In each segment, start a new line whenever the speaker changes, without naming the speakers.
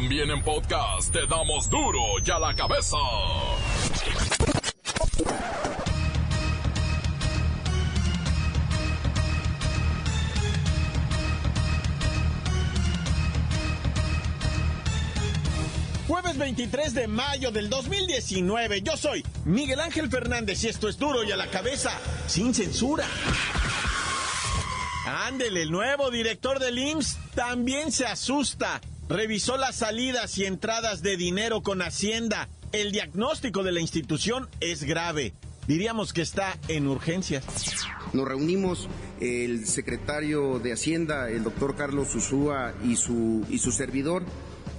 También en podcast te damos duro y a la cabeza.
Jueves 23 de mayo del 2019. Yo soy Miguel Ángel Fernández y esto es duro y a la cabeza, sin censura. Ándele, el nuevo director del IMSS también se asusta. Revisó las salidas y entradas de dinero con Hacienda. El diagnóstico de la institución es grave. Diríamos que está en urgencias.
Nos reunimos el secretario de Hacienda, el doctor Carlos Usúa y su, y su servidor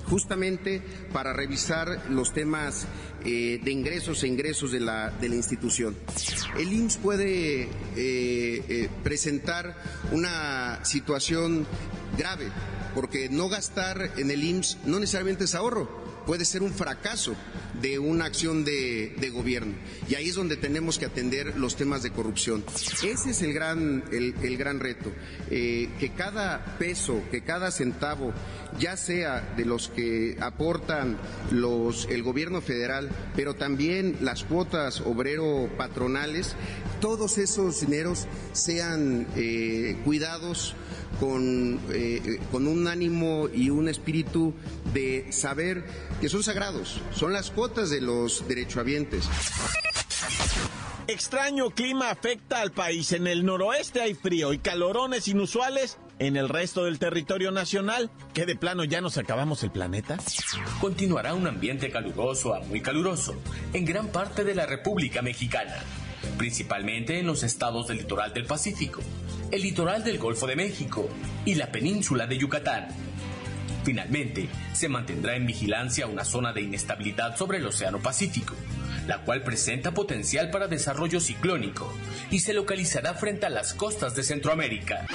justamente para revisar los temas eh, de ingresos e ingresos de la, de la institución. El IMSS puede eh, eh, presentar una situación grave, porque no gastar en el IMSS no necesariamente es ahorro, puede ser un fracaso de una acción de, gobierno. Y ahí es donde tenemos que atender los temas de corrupción. Ese es el gran, el, gran reto, eh, que cada peso, que cada centavo, ya sea de los que aportan los, el gobierno federal, pero también las cuotas obrero-patronales, todos esos dineros sean eh, cuidados con, eh, con un ánimo y un espíritu de saber que son sagrados, son las cuotas de los derechohabientes.
Extraño clima afecta al país. En el noroeste hay frío y calorones inusuales. En el resto del territorio nacional, ¿qué de plano ya nos acabamos el planeta?
Continuará un ambiente caluroso a muy caluroso en gran parte de la República Mexicana, principalmente en los estados del litoral del Pacífico, el litoral del Golfo de México y la península de Yucatán. Finalmente, se mantendrá en vigilancia una zona de inestabilidad sobre el Océano Pacífico, la cual presenta potencial para desarrollo ciclónico y se localizará frente a las costas de Centroamérica.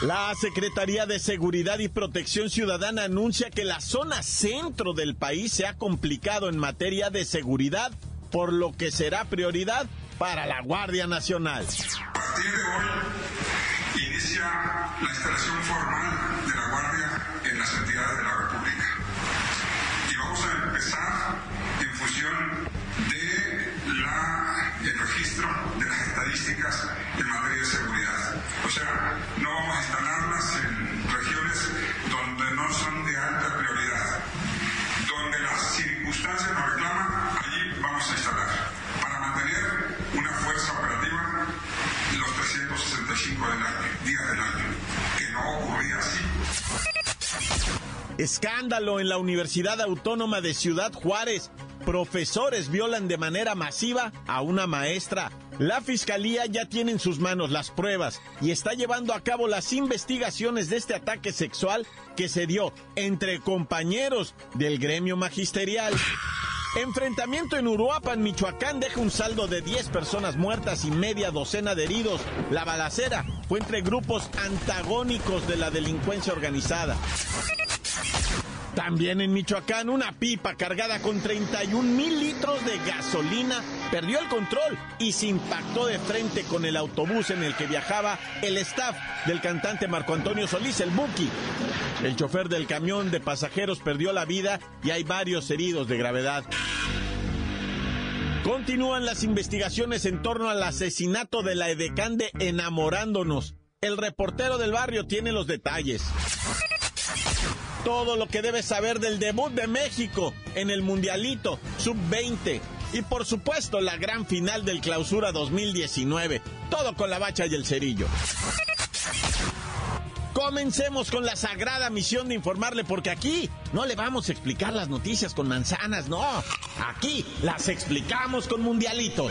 La Secretaría de Seguridad y Protección Ciudadana anuncia que la zona centro del país se ha complicado en materia de seguridad, por lo que será prioridad para la Guardia Nacional.
Inicia la instalación formal de
Escándalo en la Universidad Autónoma de Ciudad Juárez. Profesores violan de manera masiva a una maestra. La fiscalía ya tiene en sus manos las pruebas y está llevando a cabo las investigaciones de este ataque sexual que se dio entre compañeros del gremio magisterial. Enfrentamiento en Uruapan, Michoacán, deja un saldo de 10 personas muertas y media docena de heridos. La balacera fue entre grupos antagónicos de la delincuencia organizada. También en Michoacán, una pipa cargada con 31 mil litros de gasolina perdió el control y se impactó de frente con el autobús en el que viajaba el staff del cantante Marco Antonio Solís, el Buki. El chofer del camión de pasajeros perdió la vida y hay varios heridos de gravedad. Continúan las investigaciones en torno al asesinato de la edecán de Enamorándonos. El reportero del barrio tiene los detalles todo lo que debes saber del debut de México en el Mundialito Sub-20 y por supuesto la gran final del Clausura 2019. Todo con la bacha y el cerillo. Comencemos con la sagrada misión de informarle, porque aquí no le vamos a explicar las noticias con manzanas, no. Aquí las explicamos con mundialitos.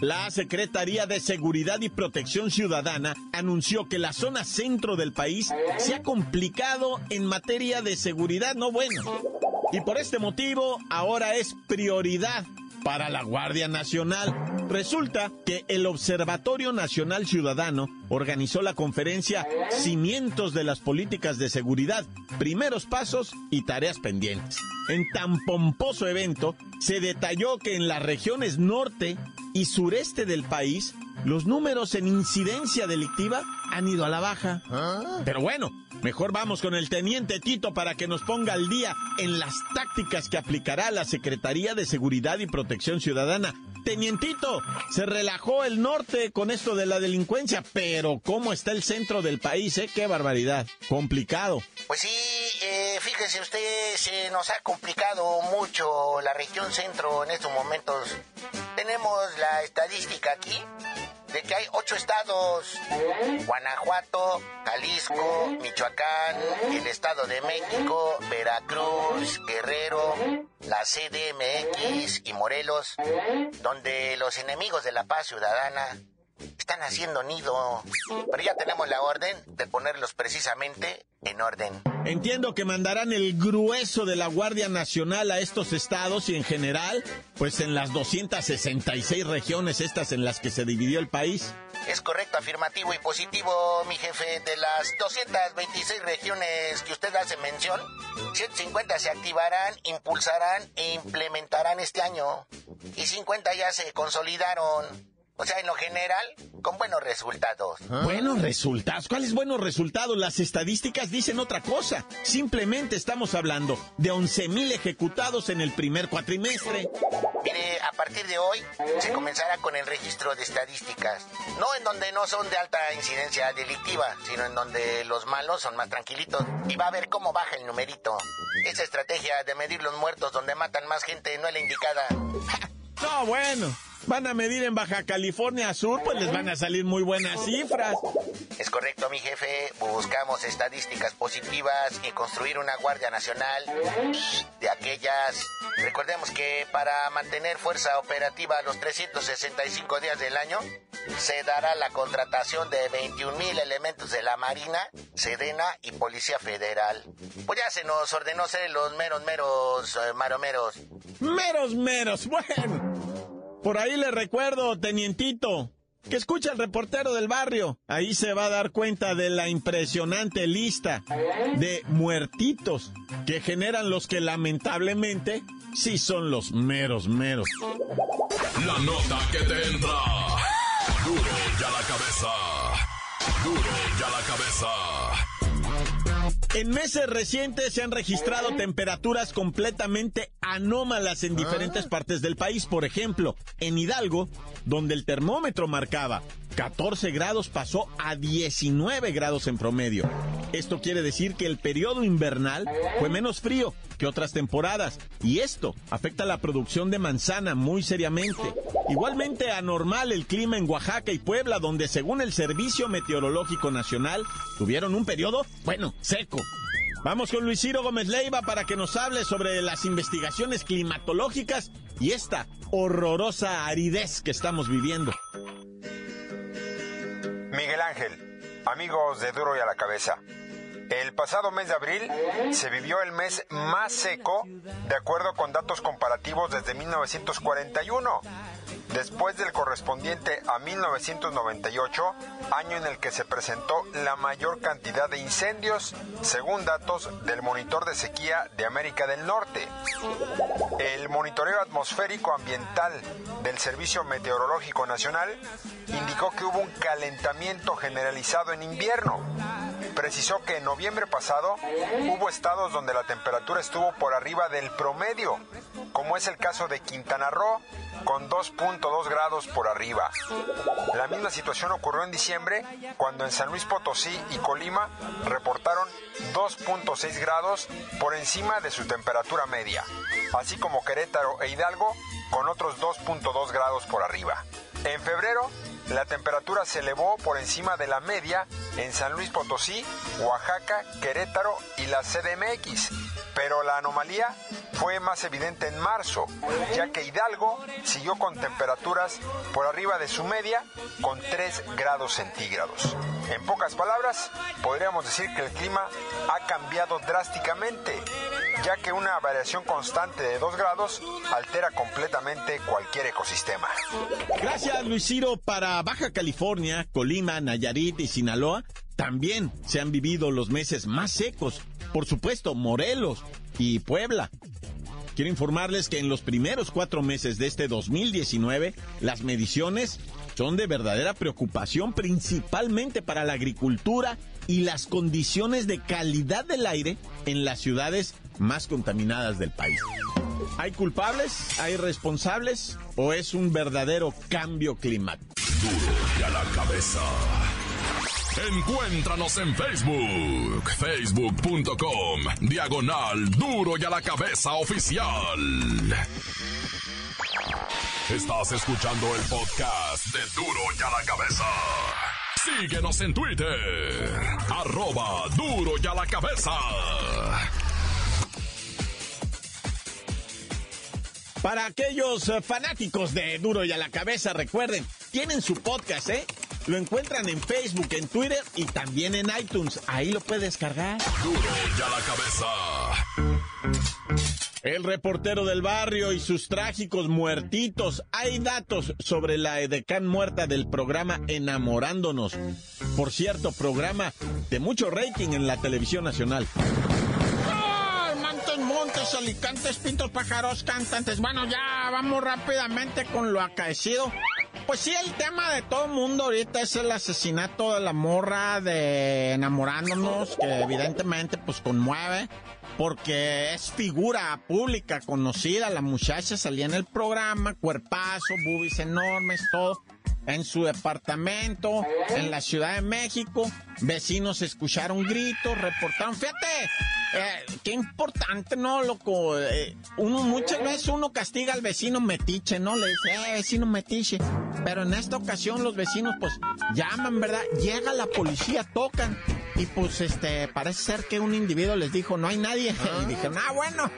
La Secretaría de Seguridad y Protección Ciudadana anunció que la zona centro del país se ha complicado en materia de seguridad, no bueno. Y por este motivo ahora es prioridad para la Guardia Nacional. Resulta que el Observatorio Nacional Ciudadano organizó la conferencia Cimientos de las Políticas de Seguridad, Primeros Pasos y Tareas Pendientes. En tan pomposo evento se detalló que en las regiones norte y sureste del país los números en incidencia delictiva han ido a la baja. Pero bueno, mejor vamos con el teniente Tito para que nos ponga al día en las tácticas que aplicará la Secretaría de Seguridad y Protección Ciudadana. Tenientito, se relajó el norte con esto de la delincuencia, pero ¿cómo está el centro del país? Eh? ¡Qué barbaridad! Complicado.
Pues sí, eh, fíjese usted, se nos ha complicado mucho la región centro en estos momentos. Tenemos la estadística aquí de que hay ocho estados, Guanajuato, Jalisco, Michoacán, el Estado de México, Veracruz, Guerrero, la CDMX y Morelos, donde los enemigos de la paz ciudadana están haciendo nido. Pero ya tenemos la orden de ponerlos precisamente en orden.
Entiendo que mandarán el grueso de la Guardia Nacional a estos estados y en general, pues en las 266 regiones estas en las que se dividió el país.
Es correcto, afirmativo y positivo, mi jefe. De las 226 regiones que usted hace mención, 150 se activarán, impulsarán e implementarán este año. Y 50 ya se consolidaron. O sea, en lo general, con buenos resultados.
Buenos resultados. ¿Cuáles buenos resultados? Las estadísticas dicen otra cosa. Simplemente estamos hablando de 11.000 ejecutados en el primer cuatrimestre.
Mire, a partir de hoy se comenzará con el registro de estadísticas. No en donde no son de alta incidencia delictiva, sino en donde los malos son más tranquilitos. Y va a ver cómo baja el numerito. Esa estrategia de medir los muertos donde matan más gente no es la indicada.
No, bueno van a medir en Baja California Sur, pues les van a salir muy buenas cifras.
Es correcto, mi jefe. Buscamos estadísticas positivas y construir una Guardia Nacional de aquellas. Recordemos que para mantener fuerza operativa los 365 días del año, se dará la contratación de 21 mil elementos de la Marina, Sedena y Policía Federal. Pues ya se nos ordenó ser los meros, meros, eh, maromeros.
Meros, meros, bueno. Por ahí le recuerdo, tenientito, que escucha el reportero del barrio. Ahí se va a dar cuenta de la impresionante lista de muertitos que generan los que lamentablemente sí son los meros meros.
La nota que te entra. Duro ya la cabeza. Ya la cabeza.
En meses recientes se han registrado temperaturas completamente anómalas en diferentes partes del país. Por ejemplo, en Hidalgo, donde el termómetro marcaba 14 grados, pasó a 19 grados en promedio. Esto quiere decir que el periodo invernal fue menos frío que otras temporadas y esto afecta la producción de manzana muy seriamente. Igualmente anormal el clima en Oaxaca y Puebla, donde según el Servicio Meteorológico Nacional tuvieron un periodo, bueno, seco. Vamos con Luis Ciro Gómez Leiva para que nos hable sobre las investigaciones climatológicas y esta horrorosa aridez que estamos viviendo.
Miguel Ángel, amigos de Duro y a la Cabeza. El pasado mes de abril se vivió el mes más seco de acuerdo con datos comparativos desde 1941 después del correspondiente a 1998, año en el que se presentó la mayor cantidad de incendios, según datos del Monitor de Sequía de América del Norte. El monitoreo atmosférico ambiental del Servicio Meteorológico Nacional indicó que hubo un calentamiento generalizado en invierno. Precisó que en noviembre pasado hubo estados donde la temperatura estuvo por arriba del promedio, como es el caso de Quintana Roo, con 2.2 grados por arriba. La misma situación ocurrió en diciembre, cuando en San Luis Potosí y Colima reportaron 2.6 grados por encima de su temperatura media, así como Querétaro e Hidalgo con otros 2.2 grados por arriba. En febrero la temperatura se elevó por encima de la media en San Luis Potosí, Oaxaca, Querétaro y la CDMX, pero la anomalía fue más evidente en marzo, ya que Hidalgo siguió con temperaturas por arriba de su media con 3 grados centígrados. En pocas palabras, podríamos decir que el clima ha cambiado drásticamente, ya que una variación constante de 2 grados altera completamente cualquier ecosistema.
Gracias, Luis Ciro. Para Baja California, Colima, Nayarit y Sinaloa, también se han vivido los meses más secos. Por supuesto, Morelos y Puebla. Quiero informarles que en los primeros cuatro meses de este 2019, las mediciones son de verdadera preocupación, principalmente para la agricultura y las condiciones de calidad del aire en las ciudades más contaminadas del país. ¿Hay culpables? ¿Hay responsables? ¿O es un verdadero cambio climático?
Duro y a la cabeza. Encuéntranos en Facebook, facebook.com, diagonal duro y a la cabeza oficial. Estás escuchando el podcast de duro y a la cabeza. Síguenos en Twitter, arroba duro y a la cabeza.
Para aquellos eh, fanáticos de Duro y a la cabeza, recuerden, tienen su podcast, ¿eh? Lo encuentran en Facebook, en Twitter y también en iTunes. Ahí lo puedes descargar.
Duro y a la cabeza.
El reportero del barrio y sus trágicos muertitos. Hay datos sobre la edecán muerta del programa Enamorándonos. Por cierto, programa de mucho rating en la televisión nacional. Alicantes, pintos, pájaros, cantantes. Bueno, ya vamos rápidamente con lo acaecido. Pues sí, el tema de todo mundo ahorita es el asesinato de la morra de enamorándonos, que evidentemente pues conmueve, porque es figura pública conocida, la muchacha salía en el programa, cuerpazo, boobies enormes, todo en su departamento, en la Ciudad de México. Vecinos escucharon gritos, reportaron. Fíjate, eh, qué importante, ¿no, loco? Eh, uno, muchas veces uno castiga al vecino metiche, ¿no? Le dice, eh, vecino metiche. Pero en esta ocasión los vecinos, pues, llaman, ¿verdad? Llega la policía, tocan. Y pues, este, parece ser que un individuo les dijo, no hay nadie. Y dijeron, ah, bueno,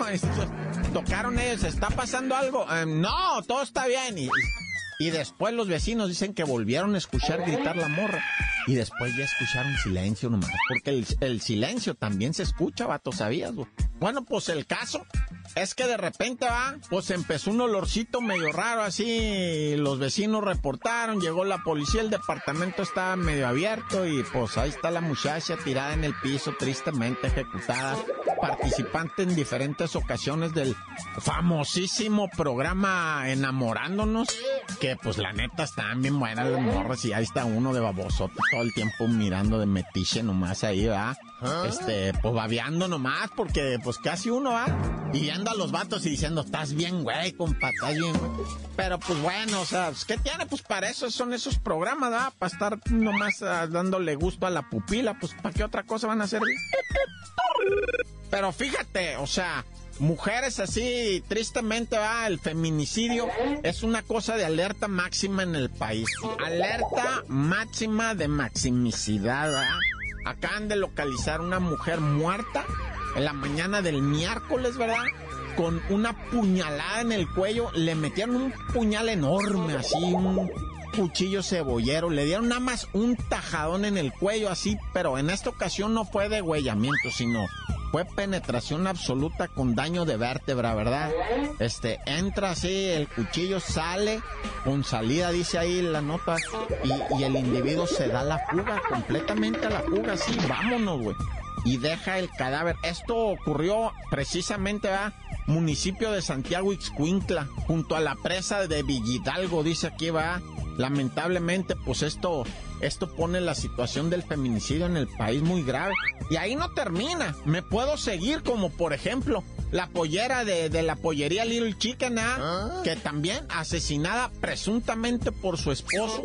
tocaron ellos, ¿está pasando algo? no, todo está bien. Y, y después los vecinos dicen que volvieron a escuchar gritar la morra. Y después ya escucharon silencio nomás. Porque el, silencio también se escucha, vato, ¿sabías? Bueno, pues el caso es que de repente va, pues empezó un olorcito medio raro así. Los vecinos reportaron, llegó la policía, el departamento estaba medio abierto. Y pues ahí está la muchacha tirada en el piso, tristemente ejecutada. Participante en diferentes ocasiones del famosísimo programa Enamorándonos que pues la neta están bien buenas las morras y ahí está uno de baboso todo el tiempo mirando de metiche nomás ahí, ¿verdad? Este, pues babeando nomás, porque pues casi uno va y viendo a los vatos y diciendo, estás bien, güey, compa, bien, güey. Pero pues bueno, o sea, pues, ¿qué tiene? Pues para eso son esos programas, ¿verdad? Para estar nomás ah, dándole gusto a la pupila, pues ¿para qué otra cosa van a hacer? Pero fíjate, o sea, mujeres así, tristemente, va, el feminicidio es una cosa de alerta máxima en el país. Alerta máxima de maximicidad, ¿verdad? Acaban de localizar una mujer muerta en la mañana del miércoles, ¿verdad? Con una puñalada en el cuello, le metieron un puñal enorme, así, un cuchillo cebollero, le dieron nada más un tajadón en el cuello, así, pero en esta ocasión no fue de huellamiento, sino fue penetración absoluta con daño de vértebra, ¿verdad? Este, entra así, el cuchillo sale, con salida dice ahí la nota, y, el individuo se da la fuga, completamente a la fuga, así, vámonos, güey. Y deja el cadáver. Esto ocurrió precisamente, ¿verdad? Municipio de Santiago Ixcuintla, junto a la presa de Villidalgo, dice aquí, va. Lamentablemente, pues esto, esto pone la situación del feminicidio en el país muy grave. Y ahí no termina. Me puedo seguir como, por ejemplo, la pollera de, la pollería Little Chicken, ¿ah? ¿Ah? que también asesinada presuntamente por su esposo.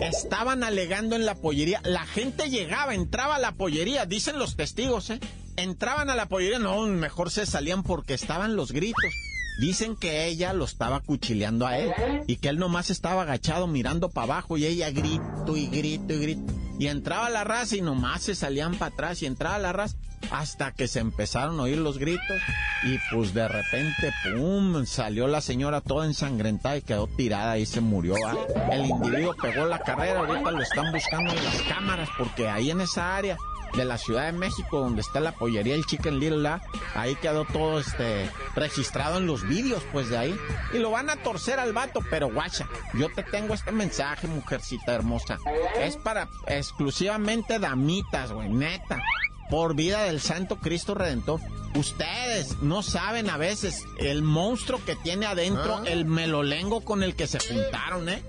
Estaban alegando en la pollería. La gente llegaba, entraba a la pollería, dicen los testigos, ¿eh? Entraban a la pollería, no, mejor se salían porque estaban los gritos Dicen que ella lo estaba cuchileando a él y que él nomás estaba agachado mirando para abajo y ella grito y grito y grito. Y entraba la raza y nomás se salían para atrás y entraba la raza hasta que se empezaron a oír los gritos y pues de repente, ¡pum!, salió la señora toda ensangrentada y quedó tirada y se murió. El individuo pegó la carrera, ahorita lo están buscando en las cámaras porque ahí en esa área de la Ciudad de México, donde está la pollería El Chicken Little, ahí quedó todo este registrado en los vídeos, pues de ahí. Y lo van a torcer al vato, pero guacha, yo te tengo este mensaje, mujercita hermosa. Es para exclusivamente damitas, güey, neta. Por vida del Santo Cristo Redentor. Ustedes no saben a veces el monstruo que tiene adentro, ah. el melolengo con el que se juntaron, ¿eh?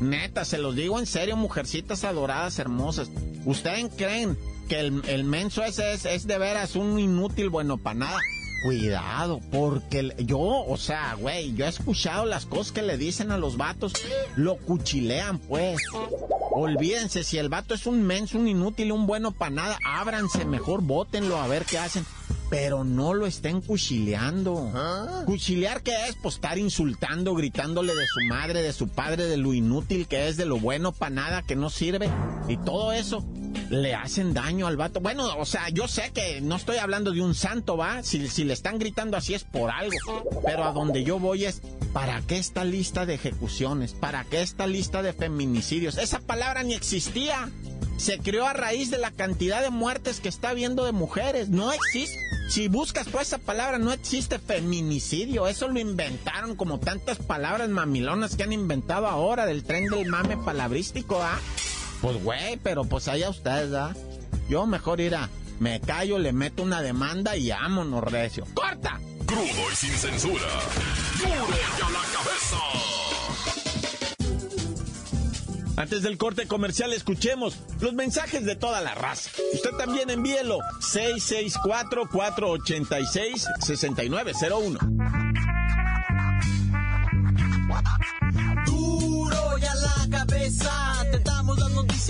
Neta, se los digo en serio, mujercitas adoradas, hermosas. ¿Ustedes creen que el, menso ese es, es, de veras un inútil bueno para nada. Cuidado, porque yo, o sea, güey, yo he escuchado las cosas que le dicen a los vatos, lo cuchilean, pues. Olvídense, si el vato es un menso, un inútil, un bueno para nada, ábranse mejor, bótenlo a ver qué hacen pero no lo estén cuchileando. ¿Ah? ¿Cuchilear qué es? Pues estar insultando, gritándole de su madre, de su padre, de lo inútil que es, de lo bueno para nada que no sirve. Y todo eso le hacen daño al vato. Bueno, o sea, yo sé que no estoy hablando de un santo, ¿va? Si, si le están gritando así es por algo. Pero a donde yo voy es, ¿para qué esta lista de ejecuciones? ¿Para qué esta lista de feminicidios? Esa palabra ni existía. Se creó a raíz de la cantidad de muertes que está habiendo de mujeres. No existe. Si buscas por esa palabra, no existe feminicidio. Eso lo inventaron como tantas palabras mamilonas que han inventado ahora del tren del mame palabrístico, ¿ah? Pues güey, pero pues allá ustedes, ¿ah? Yo mejor irá, me callo, le meto una demanda y vámonos, recio. ¡Corta!
Crudo y sin censura. ¡Duro a la cabeza!
Antes del corte comercial, escuchemos los mensajes de toda la raza. Usted también envíelo 664-486-6901.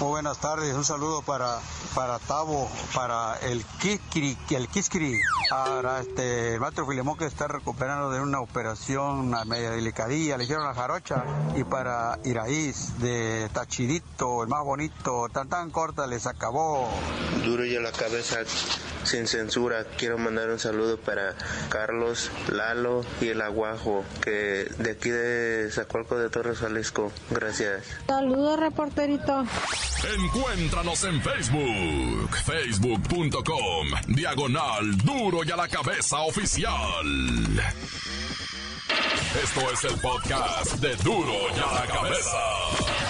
Muy buenas tardes, un saludo para, para Tavo, para el Kiskiri, el Kiskiri, para este, maestro Filemón que está recuperando de una operación una media delicadilla, le hicieron la jarocha, y para Iraíz de Tachidito, el más bonito, tan tan corta, les acabó.
Duro ya la cabeza sin censura. Quiero mandar un saludo para Carlos, Lalo y el Aguajo, que de aquí de Zacualco de Torres, Jalisco. Gracias.
Saludos, reporterito.
Encuéntranos en Facebook, facebook.com, diagonal duro y a la cabeza oficial. Esto es el podcast de duro y a la cabeza.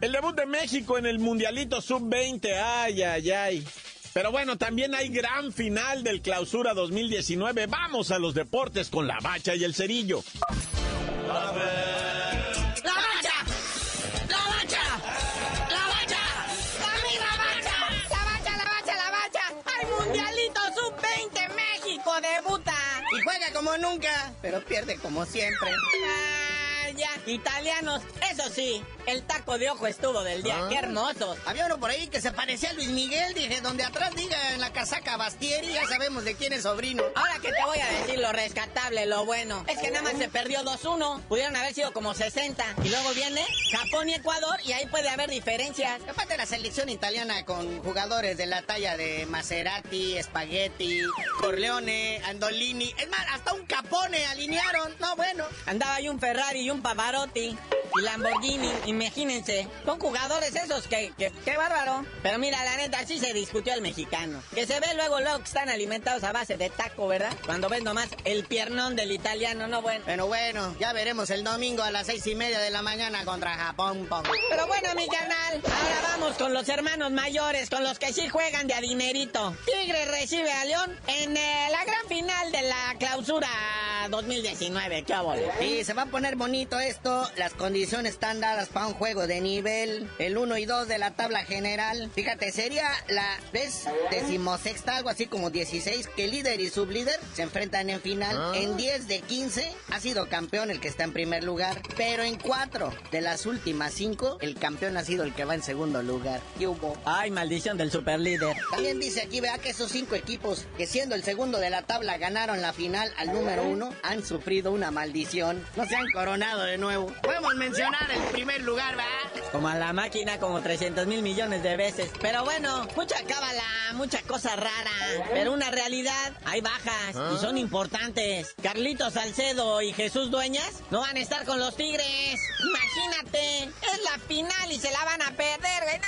El debut de México en el Mundialito Sub-20, ay, ay, ay. Pero bueno, también hay gran final del Clausura 2019. Vamos a los deportes con la bacha y el cerillo.
¡La bacha! ¡La bacha! ¡La bacha! ¡La bacha! ¡La bacha, la bacha, la bacha! ¡Ay, Mundialito Sub-20! México debuta.
Y juega como nunca, pero pierde como siempre.
Italianos, eso sí, el taco de ojo estuvo del día, qué ah. hermoso.
Había uno por ahí que se parecía a Luis Miguel, dije, donde atrás diga en la casaca Bastieri, ya sabemos de quién es sobrino.
Ahora que te voy a decir lo rescatable, lo bueno, es que nada más se perdió 2-1, pudieron haber sido como 60. Y luego viene Japón y Ecuador y ahí puede haber diferencias.
Aparte la selección italiana con jugadores de la talla de Maserati, Spaghetti, Corleone, Andolini, es más, hasta un Capone alinearon, no bueno.
Andaba ahí un Ferrari y un Pavarotti y Lamborghini imagínense, son jugadores esos que, que, qué bárbaro. Pero mira, la neta, sí se discutió el mexicano. Que se ve luego, luego que están alimentados a base de taco, ¿verdad? Cuando ves nomás el piernón del italiano, no bueno.
Pero bueno, ya veremos el domingo a las seis y media de la mañana contra Japón.
Pero bueno, mi canal, ahora vamos con los hermanos mayores, con los que sí juegan de a dinerito. Tigre recibe a León en eh, la gran final de la clausura para 2019, qué.
Y se va a poner bonito esto. Las condiciones están dadas para un juego de nivel. El 1 y 2 de la tabla general. Fíjate, sería la vez decimosexta, algo así como 16, que líder y sublíder se enfrentan en final.
Ah.
En 10 de 15 ha sido campeón el que está en primer lugar. Pero en 4 de las últimas 5, el campeón ha sido el que va en segundo lugar. ¿Qué hubo?
Ay, maldición del superlíder.
También dice aquí, vea que esos cinco equipos que siendo el segundo de la tabla ganaron la final al número han sufrido una maldición. No se han coronado de nuevo. Podemos mencionar el primer lugar, ¿va?
Como a la máquina, como 300 mil millones de veces. Pero bueno, mucha cábala, mucha cosa rara. Pero una realidad, hay bajas y son importantes. Carlitos Salcedo y Jesús Dueñas no van a estar con los Tigres. Imagínate, es la final y se la van a perder, güey.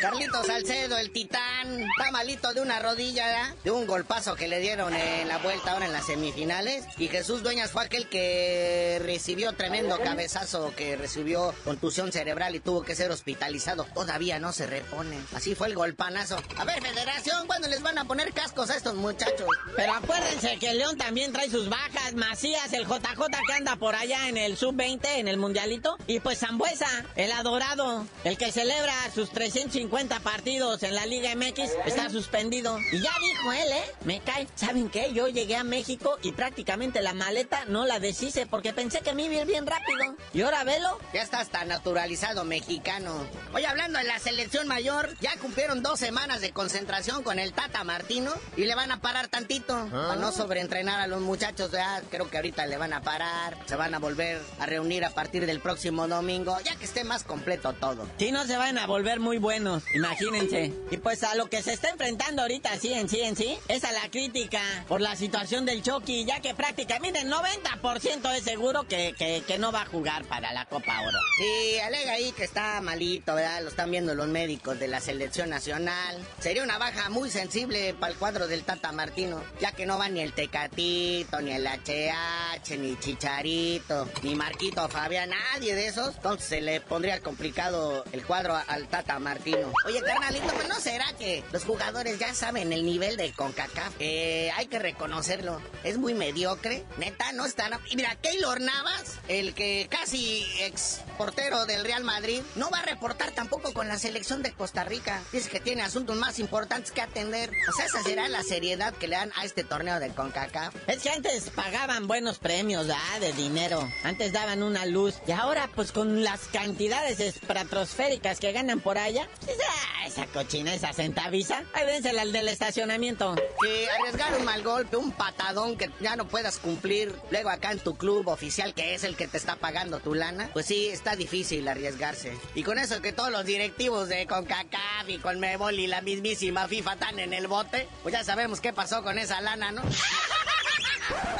Carlito Salcedo, el titán, está malito de una rodilla, de un golpazo que le dieron en la vuelta ahora en las semifinales. Y Jesús Dueñas fue aquel que recibió tremendo cabezazo, que recibió contusión cerebral y tuvo que ser hospitalizado. Todavía no se repone. Así fue el golpanazo. A ver, Federación, ¿cuándo les van a poner cascos a estos muchachos?
Pero acuérdense que el León también trae sus bajas. Macías, el JJ que anda por allá en el sub-20, en el mundialito. Y pues Zambuesa, el adorado, el que celebra sus 350 partidos en la Liga MX, está suspendido. Y ya dijo él, ¿eh? Me cae. ¿Saben qué? Yo llegué a México y prácticamente la maleta no la deshice porque pensé que me iba a ir bien rápido. Y ahora velo.
Ya está hasta naturalizado mexicano. Hoy hablando de la selección mayor, ya cumplieron dos semanas de concentración con el Tata Martino y le van a parar tantito para no sobreentrenar a los muchachos. Ya creo que ahorita le van a parar, se van a volver a reunir a partir del próximo domingo, ya que esté más completo todo.
Si no se van a volver muy buenos, imagínense. Y pues a lo que se está enfrentando ahorita, sí, en sí, en sí, es a la crítica por la situación del Chucky, ya que prácticamente el 90% es seguro que, que, no va a jugar para la Copa Oro.
Sí, alega ahí que está malito, ¿verdad? Lo están viendo los médicos de la selección nacional. Sería una baja muy sensible para el cuadro del Tata Martino, ya que no va ni el Tecatito, ni el HH, ni Chicharito, ni Marquito Fabián, nadie de esos. Entonces se le pondría complicado el cuadro al Tata Martino. Oye, carnalito, pues no será que los jugadores ya saben el nivel de CONCACAF. Eh, hay que reconocerlo. Es muy mediocre. Neta, no están. Y mira, Keylor Navas, el que casi ex portero del Real Madrid, no va a reportar tampoco con la selección de Costa Rica. Dice que tiene asuntos más importantes que atender. O sea, esa será la seriedad que le dan a este torneo de CONCACAF.
Es que antes pagaban buenos premios, ¿ah? De dinero. Antes daban una luz. Y ahora, pues con las cantidades estratosféricas que ganan por allá, ah, esa cochina, esa centaviza, ahí al del estacionamiento.
Que arriesgar un mal golpe, un patadón que ya no puedas cumplir luego acá en tu club oficial, que es el que te está pagando tu lana, pues sí, está difícil arriesgarse. Y con eso que todos los directivos de CONCACAF y CONMEBOL y la mismísima FIFA están en el bote, pues ya sabemos qué pasó con esa lana, ¿no?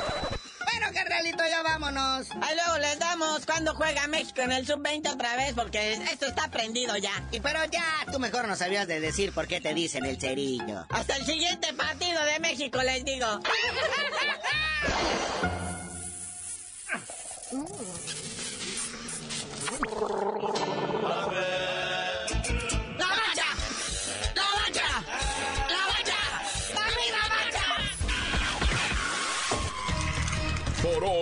Carnalito, ya vámonos.
Ahí luego les damos cuando juega México en el sub-20 otra vez, porque esto está prendido ya.
Y pero ya, tú mejor no sabías de decir por qué te dicen el cerillo.
Hasta el siguiente partido de México, les digo.